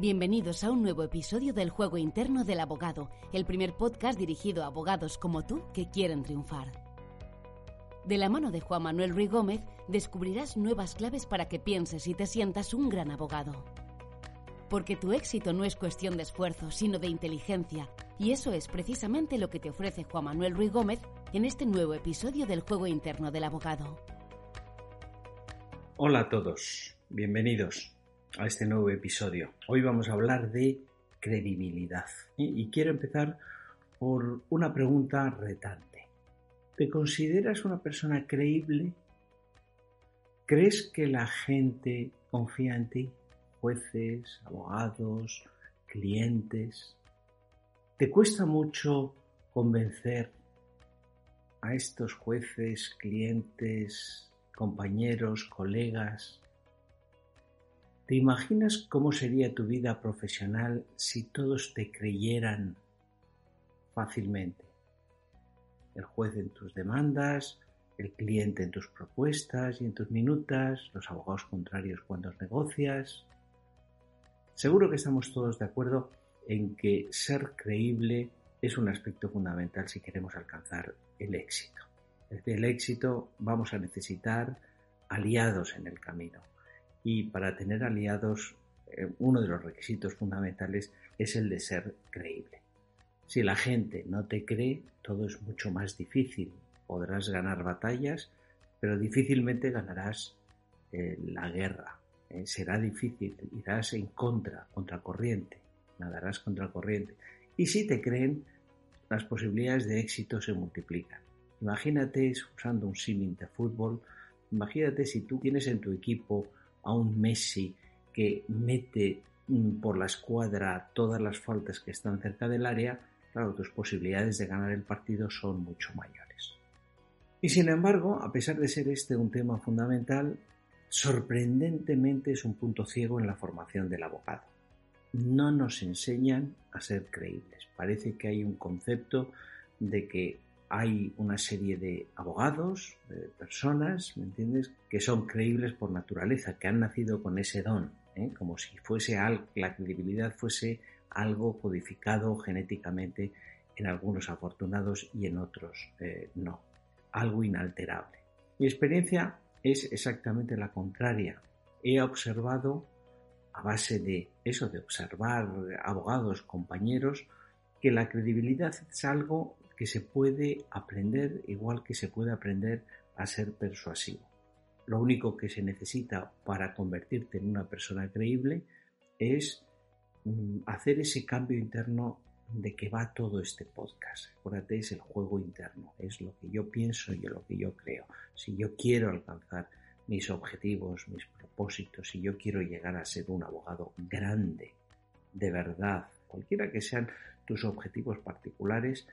Bienvenidos a un nuevo episodio del Juego Interno del Abogado, el primer podcast dirigido a abogados como tú que quieren triunfar. De la mano de Juan Manuel Ruiz Gómez descubrirás nuevas claves para que pienses y te sientas un gran abogado. Porque tu éxito no es cuestión de esfuerzo, sino de inteligencia, y eso es precisamente lo que te ofrece Juan Manuel Ruiz Gómez en este nuevo episodio del Juego Interno del Abogado. Hola a todos, bienvenidos a este nuevo episodio. Hoy vamos a hablar de credibilidad y quiero empezar por una pregunta retante. ¿Te consideras una persona creíble? ¿Crees que la gente confía en ti? Jueces, abogados, clientes. ¿Te cuesta mucho convencer a estos jueces, clientes, compañeros, colegas? ¿Te imaginas cómo sería tu vida profesional si todos te creyeran fácilmente? El juez en tus demandas, el cliente en tus propuestas y en tus minutas, los abogados contrarios cuando negocias. Seguro que estamos todos de acuerdo en que ser creíble es un aspecto fundamental si queremos alcanzar el éxito. Desde el éxito vamos a necesitar aliados en el camino. Y para tener aliados, eh, uno de los requisitos fundamentales es el de ser creíble. Si la gente no te cree, todo es mucho más difícil. Podrás ganar batallas, pero difícilmente ganarás eh, la guerra. Eh, será difícil, irás en contra, contracorriente, nadarás contracorriente. Y si te creen, las posibilidades de éxito se multiplican. Imagínate, usando un símil de fútbol, imagínate si tú tienes en tu equipo a un Messi que mete mm, por la escuadra todas las faltas que están cerca del área, claro, tus posibilidades de ganar el partido son mucho mayores. Y sin embargo, a pesar de ser este un tema fundamental, sorprendentemente es un punto ciego en la formación del abogado. No nos enseñan a ser creíbles. Parece que hay un concepto de que hay una serie de abogados, de personas, ¿me entiendes?, que son creíbles por naturaleza, que han nacido con ese don, ¿eh? como si fuese algo, la credibilidad fuese algo codificado genéticamente en algunos afortunados y en otros eh, no, algo inalterable. Mi experiencia es exactamente la contraria. He observado, a base de eso, de observar abogados, compañeros, que la credibilidad es algo que se puede aprender igual que se puede aprender a ser persuasivo. Lo único que se necesita para convertirte en una persona creíble es mm, hacer ese cambio interno de que va todo este podcast. Acuérdate, es el juego interno, es lo que yo pienso y lo que yo creo. Si yo quiero alcanzar mis objetivos, mis propósitos, si yo quiero llegar a ser un abogado grande, de verdad, cualquiera que sean tus objetivos particulares,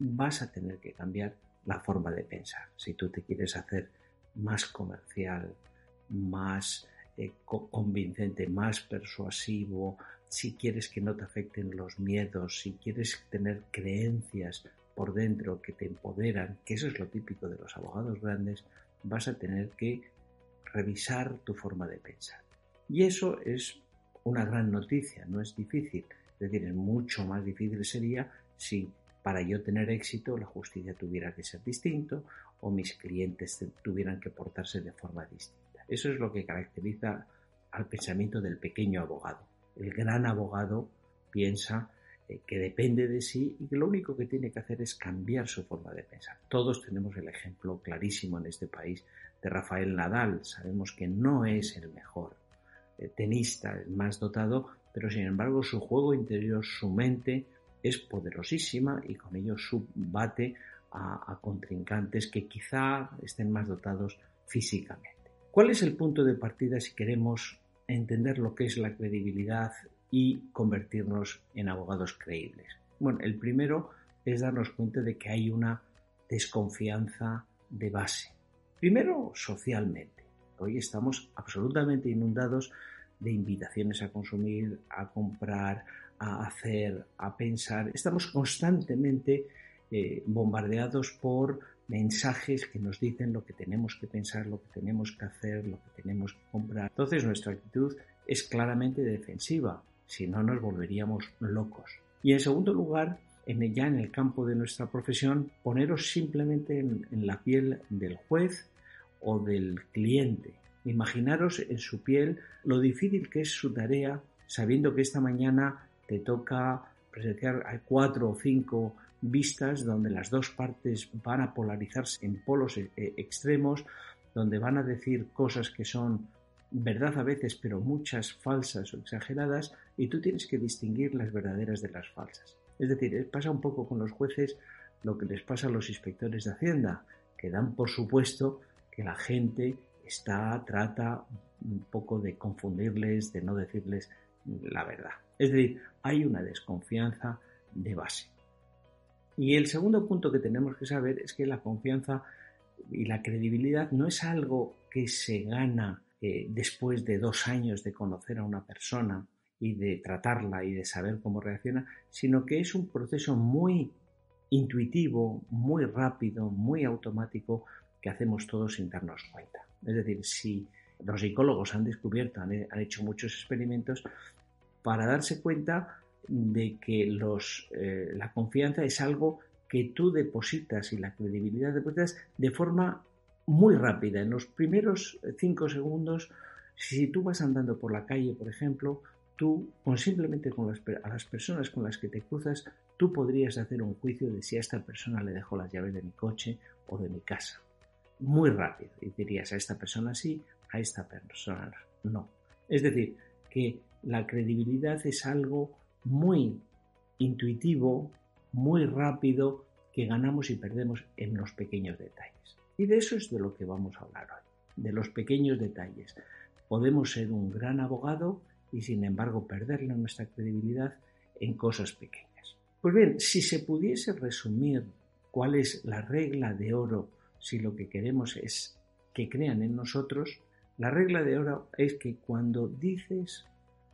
vas a tener que cambiar la forma de pensar. Si tú te quieres hacer más comercial, más eh, convincente, más persuasivo, si quieres que no te afecten los miedos, si quieres tener creencias por dentro que te empoderan, que eso es lo típico de los abogados grandes, vas a tener que revisar tu forma de pensar. Y eso es una gran noticia, no es difícil. Es decir, mucho más difícil sería si para yo tener éxito la justicia tuviera que ser distinto o mis clientes tuvieran que portarse de forma distinta. Eso es lo que caracteriza al pensamiento del pequeño abogado. El gran abogado piensa eh, que depende de sí y que lo único que tiene que hacer es cambiar su forma de pensar. Todos tenemos el ejemplo clarísimo en este país de Rafael Nadal. Sabemos que no es el mejor eh, tenista, el más dotado, pero sin embargo su juego interior, su mente, es poderosísima y con ello subbate a, a contrincantes que quizá estén más dotados físicamente. ¿Cuál es el punto de partida si queremos entender lo que es la credibilidad y convertirnos en abogados creíbles? Bueno, el primero es darnos cuenta de que hay una desconfianza de base. Primero, socialmente. Hoy estamos absolutamente inundados de invitaciones a consumir, a comprar, a hacer, a pensar. Estamos constantemente eh, bombardeados por mensajes que nos dicen lo que tenemos que pensar, lo que tenemos que hacer, lo que tenemos que comprar. Entonces nuestra actitud es claramente defensiva. si no nos volveríamos locos. Y en segundo lugar, en, ya en el campo de nuestra profesión, poneros simplemente en, en la piel del juez o del cliente. Imaginaros en su piel lo difícil que es su tarea sabiendo que esta mañana te toca presenciar cuatro o cinco vistas donde las dos partes van a polarizarse en polos e, e, extremos, donde van a decir cosas que son verdad a veces, pero muchas falsas o exageradas, y tú tienes que distinguir las verdaderas de las falsas. Es decir, eh, pasa un poco con los jueces lo que les pasa a los inspectores de Hacienda, que dan por supuesto que la gente está, trata un poco de confundirles, de no decirles la verdad. Es decir, hay una desconfianza de base. Y el segundo punto que tenemos que saber es que la confianza y la credibilidad no es algo que se gana eh, después de dos años de conocer a una persona y de tratarla y de saber cómo reacciona, sino que es un proceso muy intuitivo, muy rápido, muy automático que hacemos todos sin darnos cuenta. Es decir, si los psicólogos han descubierto, han, hecho muchos experimentos para darse cuenta de que los, eh, la confianza es algo que tú depositas y la credibilidad depositas de forma muy rápida. En los primeros cinco segundos, si tú vas andando por la calle, por ejemplo, tú, con simplemente con las, a las personas con las que te cruzas, tú podrías hacer un juicio de si a esta persona le dejó las llaves de mi coche o de mi casa. Muy rápido. Y dirías a esta persona sí, a esta persona no. Es decir, que la credibilidad es algo muy intuitivo, muy rápido, que ganamos y perdemos en los pequeños detalles. Y de eso es de lo que vamos a hablar hoy, de los pequeños detalles. Podemos ser un gran abogado y sin embargo perderle nuestra credibilidad en cosas pequeñas. Pues bien, si se pudiese resumir cuál es la regla de oro si lo que queremos es que crean en nosotros, la regla de oro es que cuando dices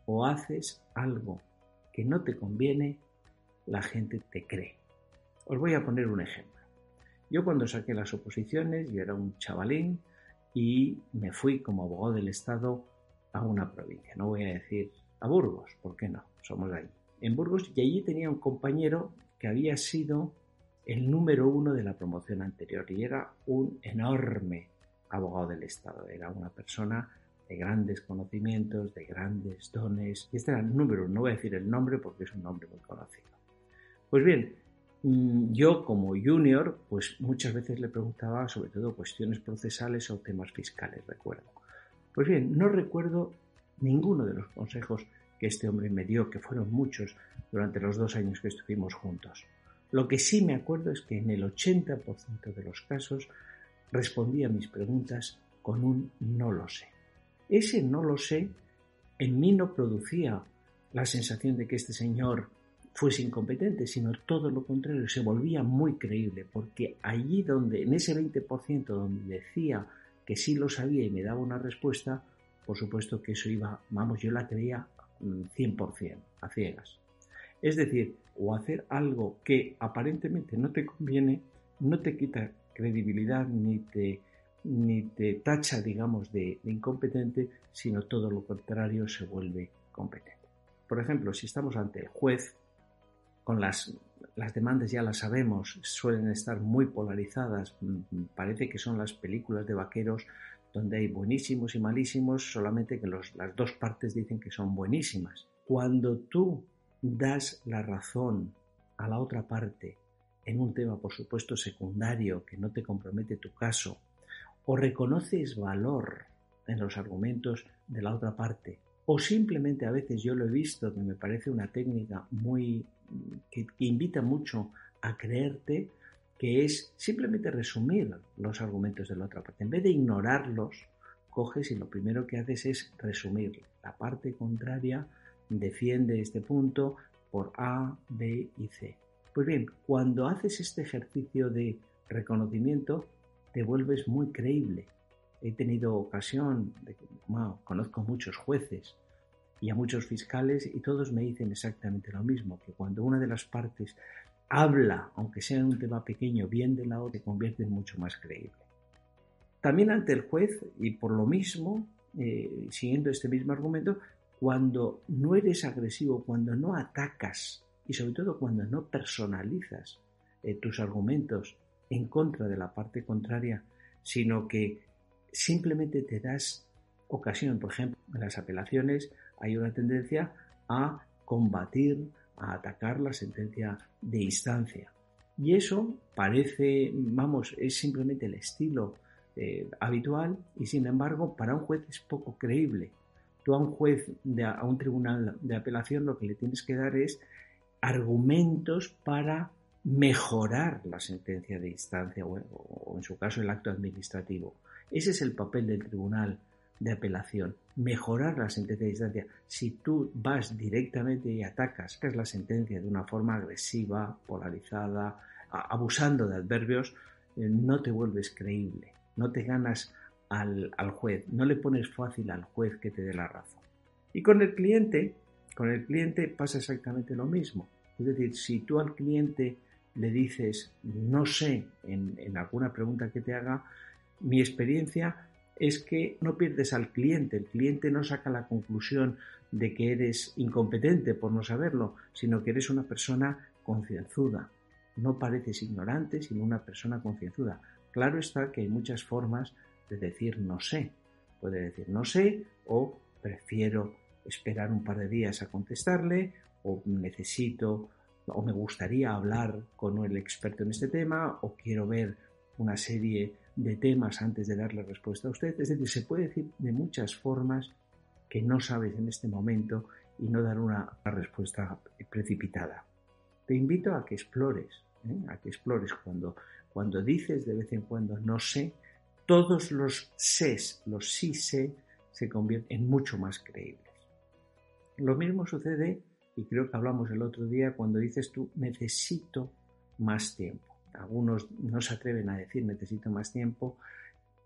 o haces algo que no te conviene, la gente te cree. Os voy a poner un ejemplo. Yo cuando saqué las oposiciones, yo era un chavalín y me fui como abogado del Estado a una provincia. No voy a decir a Burgos, ¿por qué no? Somos de allí. En Burgos y allí tenía un compañero que había sido el número uno de la promoción anterior y era un enorme abogado del Estado. Era una persona de grandes conocimientos, de grandes dones. Y este era el número, no voy a decir el nombre porque es un nombre muy conocido. Pues bien, mm, yo como junior, pues muchas veces le preguntaba sobre todo cuestiones procesales o temas fiscales, recuerdo. Pues bien, no recuerdo ninguno de los consejos que este hombre me dio, que fueron muchos durante los dos años que estuvimos juntos. Lo que sí me acuerdo es que en el 80% de los casos respondía mis preguntas con un no lo sé. Ese no lo sé en mí no producía la sensación de que este señor fuese incompetente, sino todo lo contrario, se volvía muy creíble, porque allí donde, en ese 20% donde decía que sí lo sabía y me daba una respuesta, por supuesto que eso iba, vamos, yo la creía 100%, a ciegas. Es decir, o hacer algo que aparentemente no te conviene, no te quita credibilidad ni te ni te tacha, digamos, de, incompetente, sino todo lo contrario se vuelve competente. Por ejemplo, si estamos ante el juez, con las, las demandas ya las sabemos, suelen estar muy polarizadas, mm, parece que son las películas de vaqueros donde hay buenísimos y malísimos, solamente que las dos partes dicen que son buenísimas. Cuando tú das la razón a la otra parte en un tema, por supuesto, secundario, que no te compromete tu caso, o reconoces valor en los argumentos de la otra parte, o simplemente a veces yo lo he visto que me parece una técnica muy que, invita mucho a creerte, que es simplemente resumir los argumentos de la otra parte. En vez de ignorarlos, coges y lo primero que haces es resumir. La parte contraria defiende este punto por A, B y C. Pues bien, cuando haces este ejercicio de reconocimiento, te vuelves muy creíble. He tenido ocasión, de, conozco muchos jueces y a muchos fiscales y todos me dicen exactamente lo mismo, que cuando una de las partes habla, aunque sea en un tema pequeño, bien de la otra, se convierte en mucho más creíble. También ante el juez, y por lo mismo, eh, siguiendo este mismo argumento, cuando no eres agresivo, cuando no atacas y sobre todo cuando no personalizas eh, tus argumentos en contra de la parte contraria, sino que simplemente te das ocasión. Por ejemplo, en las apelaciones hay una tendencia a combatir, a atacar la sentencia de instancia. Y eso parece, vamos, es simplemente el estilo eh, habitual y sin embargo para un juez es poco creíble. Tú a un juez, de, a un tribunal de apelación lo que le tienes que dar es argumentos para mejorar la sentencia de instancia o, en su caso el acto administrativo. Ese es el papel del tribunal de apelación, mejorar la sentencia de instancia. Si tú vas directamente y atacas la sentencia de una forma agresiva, polarizada, abusando de adverbios, eh, no te vuelves creíble, no te ganas al, al juez, no le pones fácil al juez que te dé la razón. Y con el cliente, con el cliente pasa exactamente lo mismo. Es decir, si tú al cliente le dices no sé en, alguna pregunta que te haga, mi experiencia es que no pierdes al cliente, el cliente no saca la conclusión de que eres incompetente por no saberlo, sino que eres una persona concienzuda. No pareces ignorante, sino una persona concienzuda. Claro está que hay muchas formas de decir no sé. Puede decir no sé o prefiero esperar un par de días a contestarle o necesito o me gustaría hablar con el experto en este tema o quiero ver una serie de temas antes de darle respuesta a usted. Es decir, se puede decir de muchas formas que no sabes en este momento y no dar una, respuesta precipitada. Te invito a que explores, ¿eh? a que explores cuando, cuando dices de vez en cuando no sé, todos los ses, los sí sé, se convierten en mucho más creíbles. Lo mismo sucede y creo que hablamos el otro día cuando dices tú necesito más tiempo. Algunos no se atreven a decir necesito más tiempo,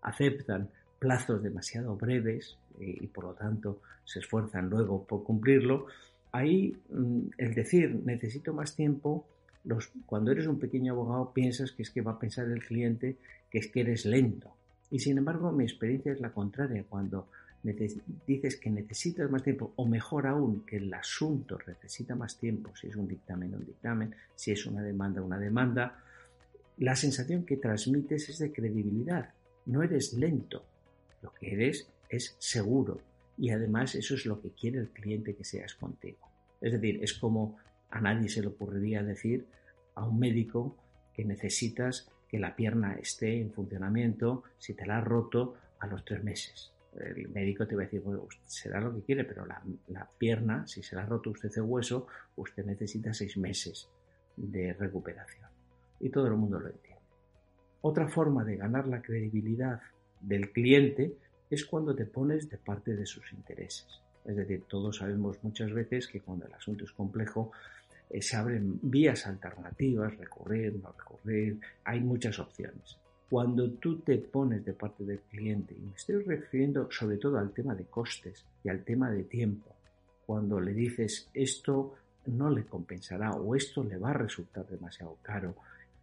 aceptan plazos demasiado breves eh, y, por lo tanto se esfuerzan luego por cumplirlo. Ahí mm, el decir necesito más tiempo, los, cuando eres un pequeño abogado piensas que es que va a pensar el cliente que es que eres lento. Y sin embargo mi experiencia es la contraria. Cuando dices que necesitas más tiempo, o mejor aún, que el asunto necesita más tiempo, si es un dictamen, un dictamen, si es una demanda, una demanda, la sensación que transmites es de credibilidad. No eres lento, lo que eres es seguro. Y además eso es lo que quiere el cliente que seas contigo. Es decir, es como a nadie se le ocurriría decir a un médico que necesitas que la pierna esté en funcionamiento si te la has roto a los tres meses el médico te va a decir, bueno, será lo que quiere, pero la, pierna, si se la ha roto usted el hueso, usted necesita seis meses de recuperación. Y todo el mundo lo entiende. Otra forma de ganar la credibilidad del cliente es cuando te pones de parte de sus intereses. Es decir, todos sabemos muchas veces que cuando el asunto es complejo, eh, se abren vías alternativas, recurrir, no recurrir, hay muchas opciones cuando tú te pones de parte del cliente, y me estoy refiriendo sobre todo al tema de costes y al tema de tiempo, cuando le dices esto no le compensará o esto le va a resultar demasiado caro,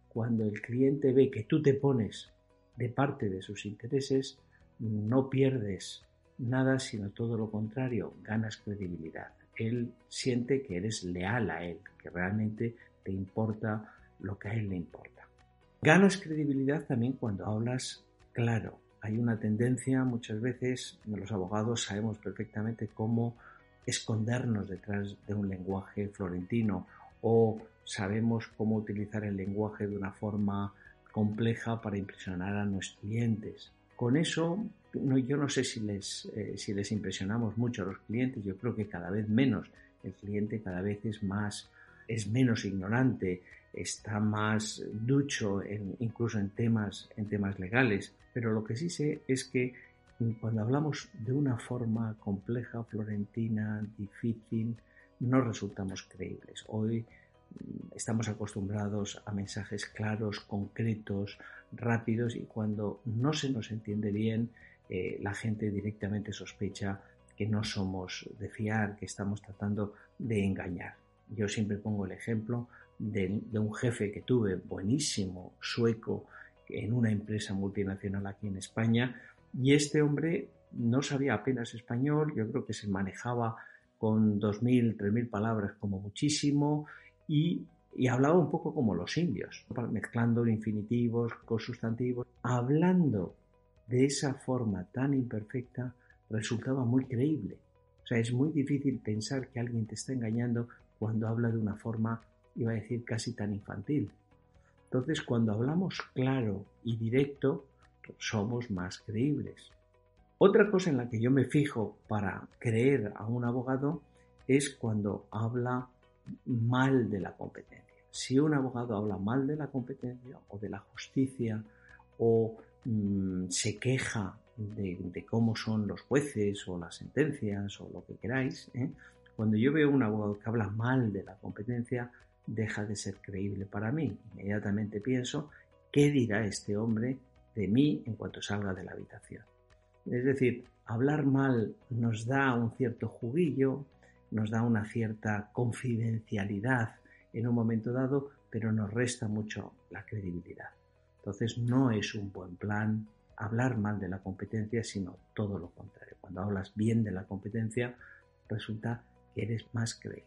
cuando el cliente ve que tú te pones de parte de sus intereses, no pierdes nada, sino todo lo contrario, ganas credibilidad. Él siente que eres leal a él, que realmente te importa lo que a él le importa. Ganas credibilidad también cuando hablas claro. Hay una tendencia muchas veces, los abogados sabemos perfectamente cómo escondernos detrás de un lenguaje florentino o sabemos cómo utilizar el lenguaje de una forma compleja para impresionar a nuestros clientes. Con eso, yo no sé si les, eh, si les impresionamos mucho a los clientes, yo creo que cada vez menos. El cliente cada vez es más, es menos ignorante, está más ducho incluso en temas, en temas legales, pero lo que sí sé es que cuando hablamos de una forma compleja, florentina, difícil, no resultamos creíbles. Hoy mm, estamos acostumbrados a mensajes claros, concretos, rápidos y cuando no se nos entiende bien, eh, la gente directamente sospecha que no somos de fiar, que estamos tratando de engañar. Yo siempre pongo el ejemplo de, un jefe que tuve buenísimo, sueco, en una empresa multinacional aquí en España, y este hombre no sabía apenas español, yo creo que se manejaba con 2.000, 3.000 palabras como muchísimo y, y hablaba un poco como los indios, mezclando infinitivos con sustantivos, hablando de esa forma tan imperfecta resultaba muy creíble. O sea, es muy difícil pensar que alguien te está engañando cuando habla de una forma, iba a decir, casi tan infantil. Entonces, cuando hablamos claro y directo, somos más creíbles. Otra cosa en la que yo me fijo para creer a un abogado es cuando habla mal de la competencia. Si un abogado habla mal de la competencia o de la justicia o mm, se queja de, cómo son los jueces o las sentencias o lo que queráis, ¿eh? Cuando yo veo un abogado que habla mal de la competencia, deja de ser creíble para mí. Inmediatamente pienso, ¿qué dirá este hombre de mí en cuanto salga de la habitación? Es decir, hablar mal nos da un cierto juguillo, nos da una cierta confidencialidad en un momento dado, pero nos resta mucho la credibilidad. Entonces no es un buen plan hablar mal de la competencia, sino todo lo contrario. Cuando hablas bien de la competencia, resulta que eres más creíble.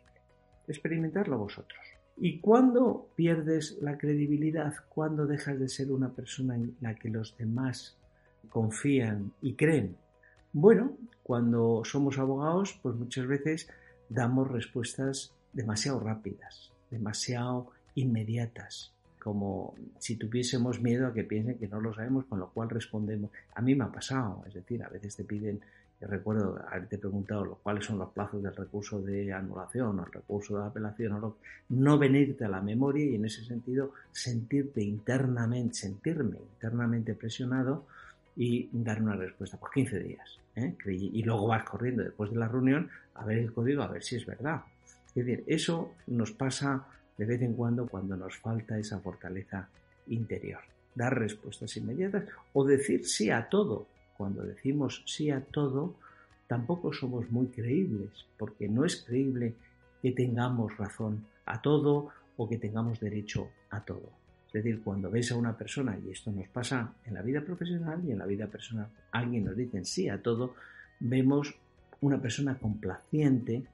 Experimentarlo vosotros. ¿Y cuándo pierdes la credibilidad? ¿Cuándo dejas de ser una persona en la que los demás confían y creen? Bueno, cuando somos abogados, pues muchas veces damos respuestas demasiado rápidas, demasiado inmediatas, como si tuviésemos miedo a que piensen que no lo sabemos, con lo cual respondemos. A mí me ha pasado, es decir, a veces te piden, recuerdo haberte preguntado cuáles son los plazos del recurso de anulación o el recurso de apelación, o no venirte a la memoria y en ese sentido sentirte internamente, sentirme internamente presionado y dar una respuesta por 15 días. ¿eh? Y luego vas corriendo después de la reunión a ver el código, a ver si es verdad. Es decir, eso nos pasa de vez en cuando cuando nos falta esa fortaleza interior. Dar respuestas inmediatas o decir sí a todo. Cuando decimos sí a todo, tampoco somos muy creíbles, porque no es creíble que tengamos razón a todo o que tengamos derecho a todo. Es decir, cuando ves a una persona, y esto nos pasa en la vida profesional y en la vida personal, alguien nos dice sí a todo, vemos una persona complaciente,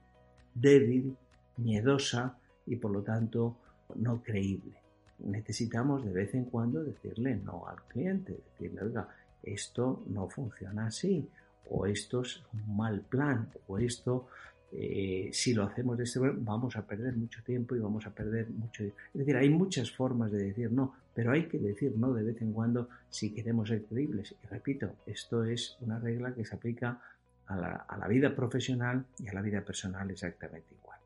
débil, miedosa y por lo tanto no creíble. Necesitamos de vez en cuando decirle no al cliente, decirle, oiga, esto no funciona así, o esto es un mal plan, o esto eh, si lo hacemos de este modo, vamos a perder mucho tiempo y vamos a perder mucho. Es decir, hay muchas formas de decir no, pero hay que decir no de vez en cuando si queremos ser creíbles. Y repito, esto es una regla que se aplica a la, a la vida profesional y a la vida personal exactamente igual.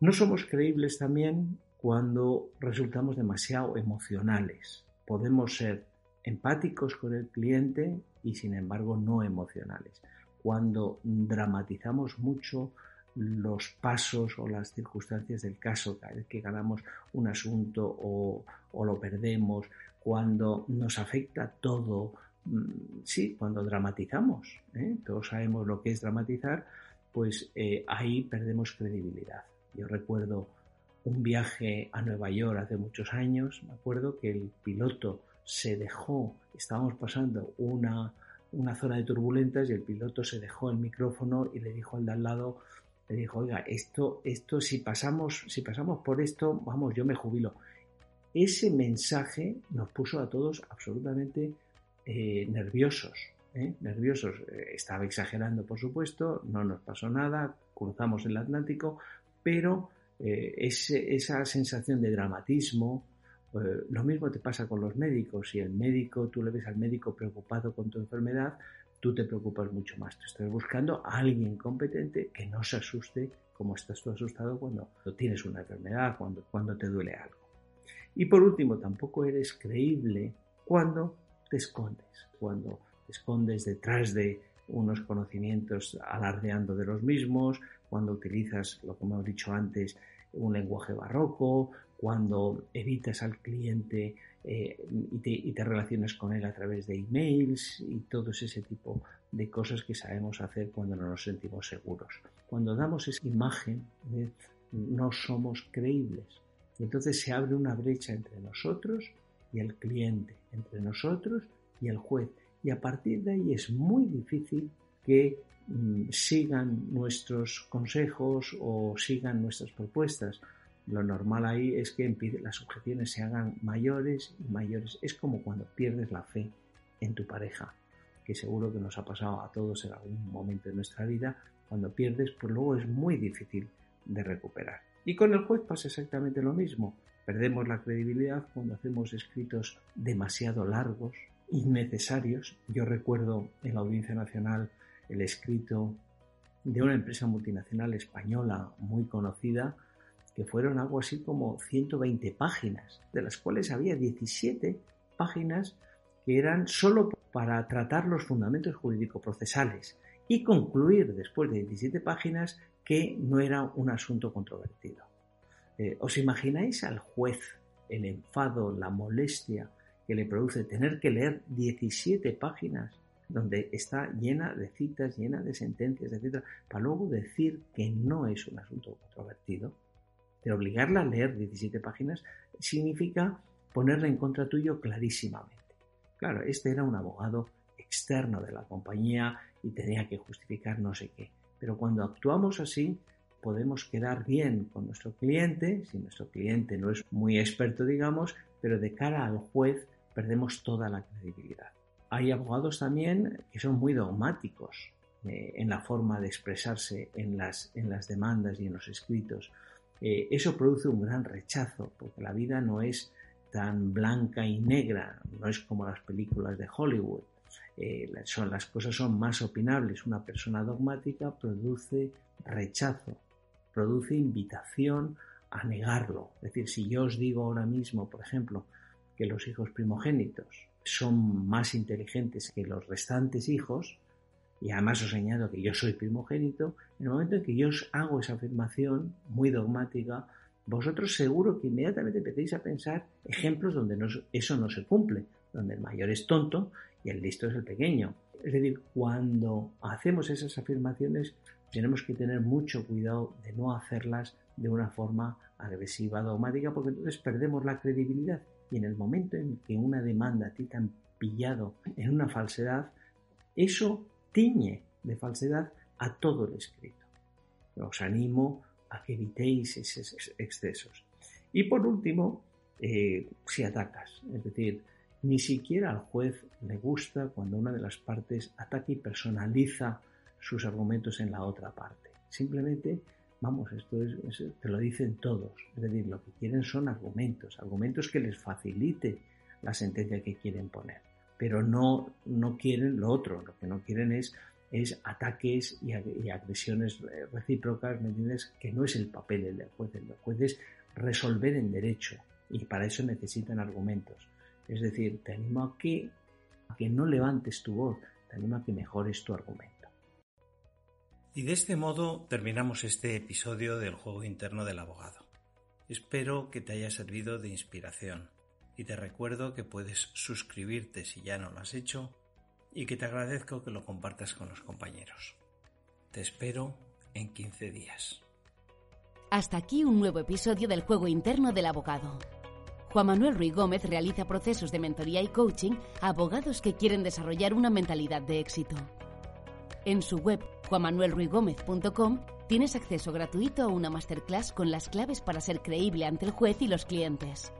No somos creíbles también cuando resultamos demasiado emocionales. Podemos ser empáticos con el cliente y sin embargo no emocionales. Cuando dramatizamos mucho los pasos o las circunstancias del caso, cada vez que ganamos un asunto o, lo perdemos, cuando nos afecta todo, mm, sí, cuando dramatizamos, ¿eh? todos sabemos lo que es dramatizar, pues eh, ahí perdemos credibilidad. Yo recuerdo un viaje a Nueva York hace muchos años, me acuerdo que el piloto se dejó, estábamos pasando una, una zona de turbulentas y el piloto se dejó el micrófono y le dijo al de al lado, le dijo, oiga, esto, esto, si pasamos, si pasamos por esto, vamos, yo me jubilo. Ese mensaje nos puso a todos absolutamente eh, nerviosos, ¿eh? nerviosos. Eh, estaba exagerando, por supuesto, no nos pasó nada, cruzamos el Atlántico, pero esa sensación de dramatismo, lo mismo te pasa con los médicos. Si el médico, tú le ves al médico preocupado con tu enfermedad, tú te preocupas mucho más. Tú estás buscando a alguien competente que no se asuste como estás tú asustado cuando tienes una enfermedad, cuando, cuando te duele algo. Y por último, tampoco eres creíble cuando te escondes, cuando te escondes detrás de unos conocimientos alardeando de los mismos, cuando utilizas, lo que hemos dicho antes, un lenguaje barroco, cuando evitas al cliente eh, y, te, relacionas con él a través de emails y todo ese tipo de cosas que sabemos hacer cuando no nos sentimos seguros. Cuando damos esa imagen, no somos creíbles. entonces se abre una brecha entre nosotros y el cliente, entre nosotros y el juez. Y a partir de ahí es muy difícil que sigan nuestros consejos o sigan nuestras propuestas. Lo normal ahí es que las objeciones se hagan mayores y mayores. Es como cuando pierdes la fe en tu pareja, que seguro que nos ha pasado a todos en algún momento de nuestra vida. Cuando pierdes, pues luego es muy difícil de recuperar. Y con el juez pasa exactamente lo mismo. Perdemos la credibilidad cuando hacemos escritos demasiado largos, innecesarios. Yo recuerdo en la Audiencia Nacional el escrito de una empresa multinacional española muy conocida que fueron algo así como 120 páginas, de las cuales había 17 páginas que eran solo para tratar los fundamentos jurídico-procesales y concluir después de 17 páginas que no era un asunto controvertido. Eh, ¿Os imagináis al juez el enfado, la molestia que le produce tener que leer 17 páginas donde está llena de citas, llena de sentencias, etc., para luego decir que no es un asunto controvertido? de obligarla a leer 17 páginas significa ponerla en contra tuyo clarísimamente. Claro, este era un abogado externo de la compañía y tenía que justificar no sé qué. Pero cuando actuamos así, podemos quedar bien con nuestro cliente, si nuestro cliente no es muy experto, digamos, pero de cara al juez perdemos toda la credibilidad. Hay abogados también que son muy dogmáticos eh, en la forma de expresarse en las, en las demandas y en los escritos. Eh, eso produce un gran rechazo, porque la vida no es tan blanca y negra, no es como las películas de Hollywood. Eh, son, las cosas son más opinables. Una persona dogmática produce rechazo, produce invitación a negarlo. Es decir, si yo os digo ahora mismo, por ejemplo, que los hijos primogénitos son más inteligentes que los restantes hijos, y además os añado que yo soy primogénito, en el momento en que yo os hago esa afirmación muy dogmática, vosotros seguro que inmediatamente empecéis a pensar ejemplos donde eso no se cumple, donde el mayor es tonto y el listo es el pequeño. Es decir, cuando hacemos esas afirmaciones tenemos que tener mucho cuidado de no hacerlas de una forma agresiva, dogmática, porque entonces perdemos la credibilidad. Y en el momento en que una demanda a ti te han pillado en una falsedad, eso tiñe de falsedad a todo el escrito. Os animo a que evitéis esos excesos. Y por último, eh, si atacas, es decir, ni siquiera al juez le gusta cuando una de las partes ataca y personaliza sus argumentos en la otra parte. Simplemente, vamos, esto es, te lo dicen todos. Es decir, lo que quieren son argumentos, argumentos que les facilite la sentencia que quieren poner pero no, no quieren lo otro, lo que no quieren es, es ataques y, agresiones recíprocas, ¿me entiendes? Que no es el papel del juez, el juez es resolver en derecho y para eso necesitan argumentos. Es decir, te animo a que, a que no levantes tu voz, te animo a que mejores tu argumento. Y de este modo terminamos este episodio del juego interno del abogado. Espero que te haya servido de inspiración y te recuerdo que puedes suscribirte si ya no lo has hecho y que te agradezco que lo compartas con los compañeros. Te espero en 15 días. Hasta aquí un nuevo episodio del juego interno del abogado. Juan Manuel Ruiz Gómez realiza procesos de mentoría y coaching a abogados que quieren desarrollar una mentalidad de éxito. En su web juanmanuelruigomez.com tienes acceso gratuito a una masterclass con las claves para ser creíble ante el juez y los clientes.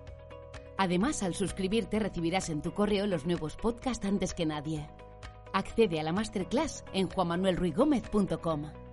Además, al suscribirte recibirás en tu correo los nuevos podcasts antes que nadie. Accede a la masterclass en juanmanuelruigomez.com.